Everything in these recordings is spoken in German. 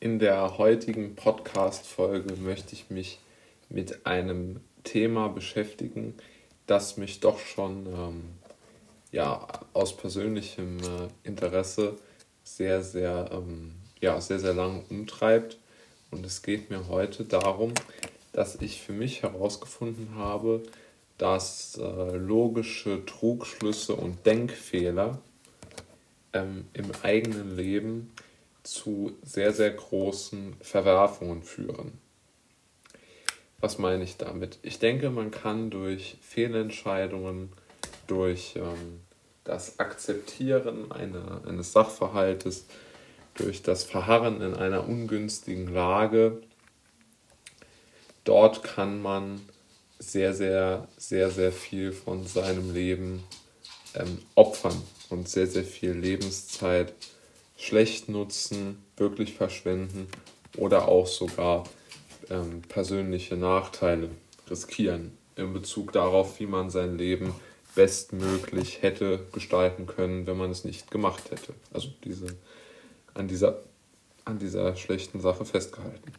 In der heutigen Podcast-Folge möchte ich mich mit einem Thema beschäftigen, das mich doch schon ähm, ja, aus persönlichem äh, Interesse sehr, sehr, ähm, ja, sehr, sehr lang umtreibt. Und es geht mir heute darum, dass ich für mich herausgefunden habe, dass äh, logische Trugschlüsse und Denkfehler ähm, im eigenen Leben zu sehr, sehr großen Verwerfungen führen. Was meine ich damit? Ich denke, man kann durch Fehlentscheidungen, durch ähm, das Akzeptieren einer, eines Sachverhaltes, durch das Verharren in einer ungünstigen Lage, dort kann man sehr, sehr, sehr, sehr viel von seinem Leben ähm, opfern und sehr, sehr viel Lebenszeit schlecht nutzen, wirklich verschwenden oder auch sogar ähm, persönliche Nachteile riskieren in Bezug darauf, wie man sein Leben bestmöglich hätte gestalten können, wenn man es nicht gemacht hätte. Also diese, an, dieser, an dieser schlechten Sache festgehalten.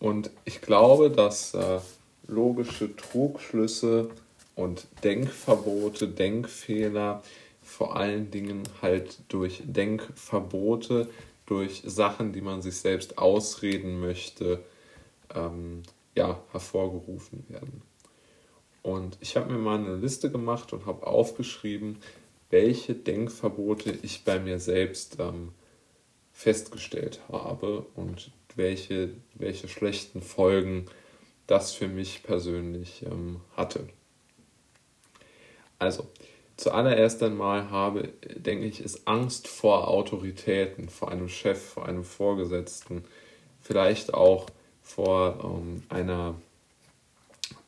Und ich glaube, dass äh, logische Trugschlüsse und Denkverbote, Denkfehler vor allen Dingen halt durch Denkverbote, durch Sachen, die man sich selbst ausreden möchte, ähm, ja, hervorgerufen werden. Und ich habe mir mal eine Liste gemacht und habe aufgeschrieben, welche Denkverbote ich bei mir selbst ähm, festgestellt habe und welche, welche schlechten Folgen das für mich persönlich ähm, hatte. Also, zuallererst einmal habe, denke ich, ist Angst vor Autoritäten, vor einem Chef, vor einem Vorgesetzten, vielleicht auch vor ähm, einer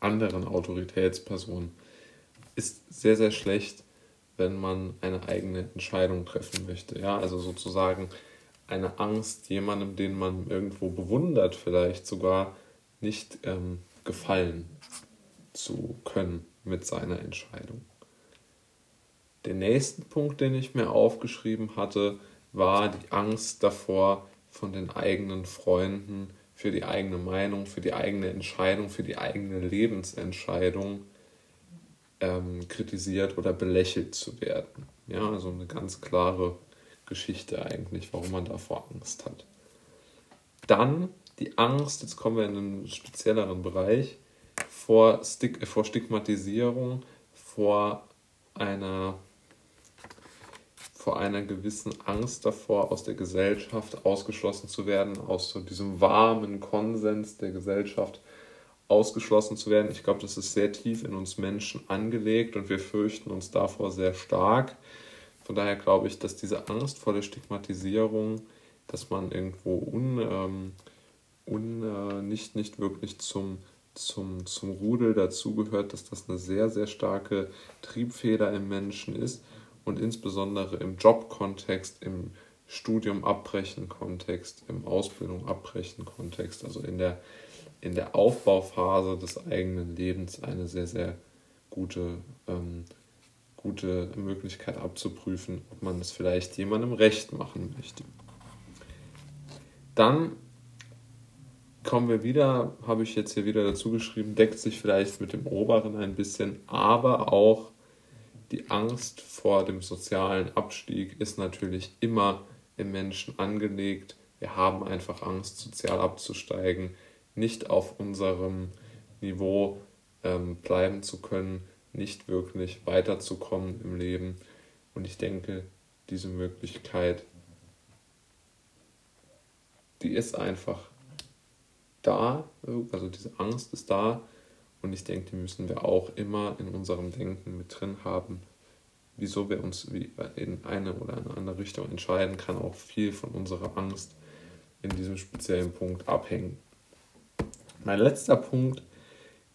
anderen Autoritätsperson, ist sehr, sehr schlecht, wenn man eine eigene Entscheidung treffen möchte. Ja, also sozusagen eine Angst, jemandem, den man irgendwo bewundert, vielleicht sogar nicht ähm, gefallen zu können mit seiner Entscheidung. Der nächste Punkt, den ich mir aufgeschrieben hatte, war die Angst davor, von den eigenen Freunden für die eigene Meinung, für die eigene Entscheidung, für die eigene Lebensentscheidung ähm, kritisiert oder belächelt zu werden. Ja, also eine ganz klare Geschichte eigentlich, warum man davor Angst hat. Dann die Angst, jetzt kommen wir in einen spezielleren Bereich, vor, Stig vor Stigmatisierung, vor einer vor einer gewissen Angst davor, aus der Gesellschaft ausgeschlossen zu werden, aus so diesem warmen Konsens der Gesellschaft ausgeschlossen zu werden. Ich glaube, das ist sehr tief in uns Menschen angelegt und wir fürchten uns davor sehr stark. Von daher glaube ich, dass diese Angst vor der Stigmatisierung, dass man irgendwo un, ähm, un, äh, nicht, nicht wirklich zum, zum, zum Rudel dazugehört, dass das eine sehr, sehr starke Triebfeder im Menschen ist und insbesondere im Jobkontext, im Studium abbrechen Kontext, im Ausbildung abbrechen Kontext, also in der, in der Aufbauphase des eigenen Lebens eine sehr, sehr gute, ähm, gute Möglichkeit abzuprüfen, ob man es vielleicht jemandem recht machen möchte. Dann kommen wir wieder, habe ich jetzt hier wieder dazu geschrieben, deckt sich vielleicht mit dem oberen ein bisschen, aber auch die Angst vor dem sozialen Abstieg ist natürlich immer im Menschen angelegt. Wir haben einfach Angst, sozial abzusteigen, nicht auf unserem Niveau ähm, bleiben zu können, nicht wirklich weiterzukommen im Leben. Und ich denke, diese Möglichkeit, die ist einfach da, also diese Angst ist da und ich denke, die müssen wir auch immer in unserem Denken mit drin haben. Wieso wir uns in eine oder eine andere Richtung entscheiden, kann auch viel von unserer Angst in diesem speziellen Punkt abhängen. Mein letzter Punkt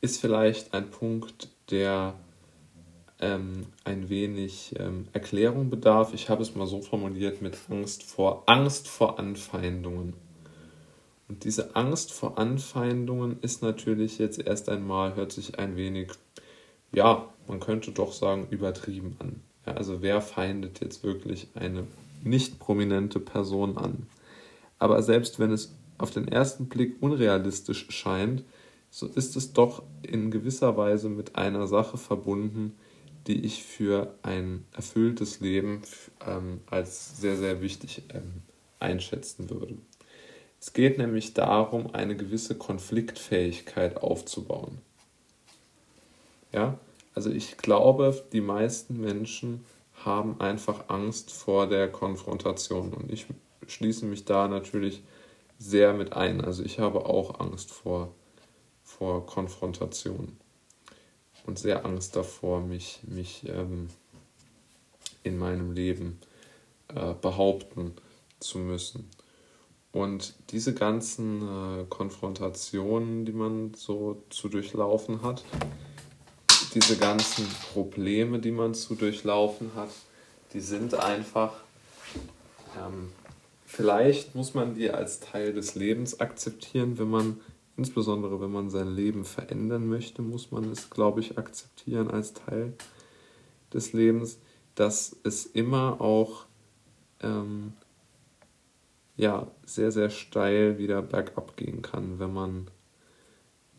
ist vielleicht ein Punkt, der ähm, ein wenig ähm, Erklärung bedarf. Ich habe es mal so formuliert mit Angst vor Angst vor Anfeindungen. Und diese Angst vor Anfeindungen ist natürlich jetzt erst einmal, hört sich ein wenig, ja, man könnte doch sagen, übertrieben an. Ja, also wer feindet jetzt wirklich eine nicht prominente Person an? Aber selbst wenn es auf den ersten Blick unrealistisch scheint, so ist es doch in gewisser Weise mit einer Sache verbunden, die ich für ein erfülltes Leben ähm, als sehr, sehr wichtig ähm, einschätzen würde. Es geht nämlich darum, eine gewisse Konfliktfähigkeit aufzubauen. Ja, also ich glaube, die meisten Menschen haben einfach Angst vor der Konfrontation und ich schließe mich da natürlich sehr mit ein. Also ich habe auch Angst vor, vor Konfrontation und sehr Angst davor, mich, mich ähm, in meinem Leben äh, behaupten zu müssen. Und diese ganzen äh, Konfrontationen, die man so zu durchlaufen hat, diese ganzen Probleme, die man zu durchlaufen hat, die sind einfach, ähm, vielleicht muss man die als Teil des Lebens akzeptieren, wenn man insbesondere wenn man sein Leben verändern möchte, muss man es, glaube ich, akzeptieren als Teil des Lebens, dass es immer auch ähm, ja, sehr, sehr steil wieder bergab gehen kann, wenn man,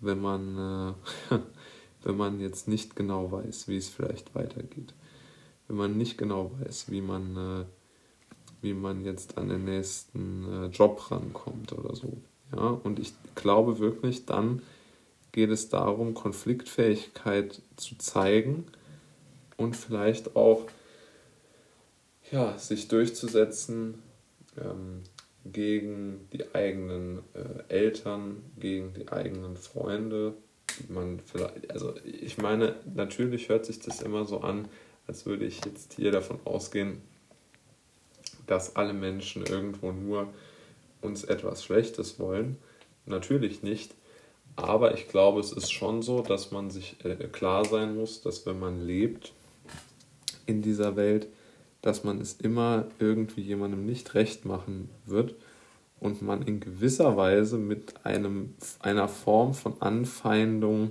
wenn man, äh, wenn man jetzt nicht genau weiß, wie es vielleicht weitergeht. Wenn man nicht genau weiß, wie man, äh, wie man jetzt an den nächsten äh, Job rankommt oder so. Ja, und ich glaube wirklich, dann geht es darum, Konfliktfähigkeit zu zeigen und vielleicht auch ja, sich durchzusetzen ähm, gegen die eigenen äh, Eltern, gegen die eigenen Freunde. Man vielleicht, also ich meine, natürlich hört sich das immer so an, als würde ich jetzt hier davon ausgehen, dass alle Menschen irgendwo nur uns etwas Schlechtes wollen. Natürlich nicht. Aber ich glaube, es ist schon so, dass man sich äh, klar sein muss, dass wenn man lebt in dieser Welt, dass man es immer irgendwie jemandem nicht recht machen wird und man in gewisser Weise mit einem, einer Form von Anfeindung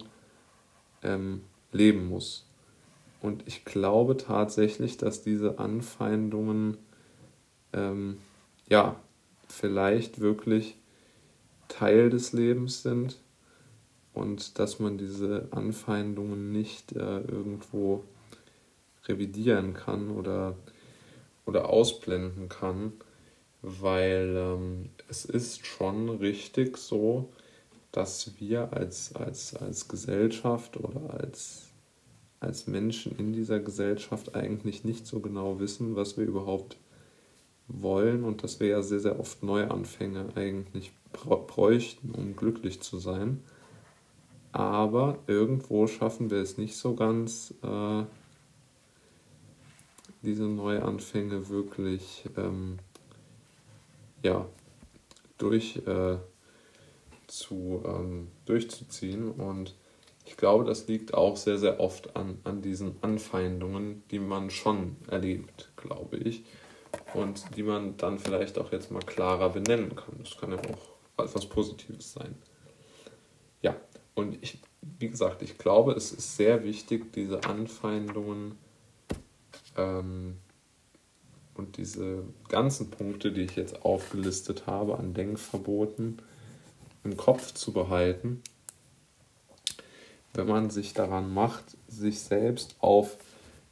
ähm, leben muss. Und ich glaube tatsächlich, dass diese Anfeindungen ähm, ja vielleicht wirklich Teil des Lebens sind und dass man diese Anfeindungen nicht äh, irgendwo revidieren kann oder, oder ausblenden kann, weil ähm, es ist schon richtig so, dass wir als, als, als Gesellschaft oder als, als Menschen in dieser Gesellschaft eigentlich nicht so genau wissen, was wir überhaupt wollen und dass wir ja sehr, sehr oft Neuanfänge eigentlich bräuchten, um glücklich zu sein. Aber irgendwo schaffen wir es nicht so ganz, äh, diese Neuanfänge wirklich ähm, ja, durch, äh, zu, ähm, durchzuziehen. Und ich glaube, das liegt auch sehr, sehr oft an, an diesen Anfeindungen, die man schon erlebt, glaube ich und die man dann vielleicht auch jetzt mal klarer benennen kann. Das kann ja auch etwas Positives sein. Ja, und ich, wie gesagt, ich glaube, es ist sehr wichtig, diese Anfeindungen ähm, und diese ganzen Punkte, die ich jetzt aufgelistet habe an Denkverboten, im Kopf zu behalten, wenn man sich daran macht, sich selbst auf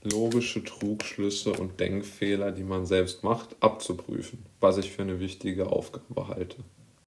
logische Trugschlüsse und Denkfehler, die man selbst macht, abzuprüfen, was ich für eine wichtige Aufgabe halte.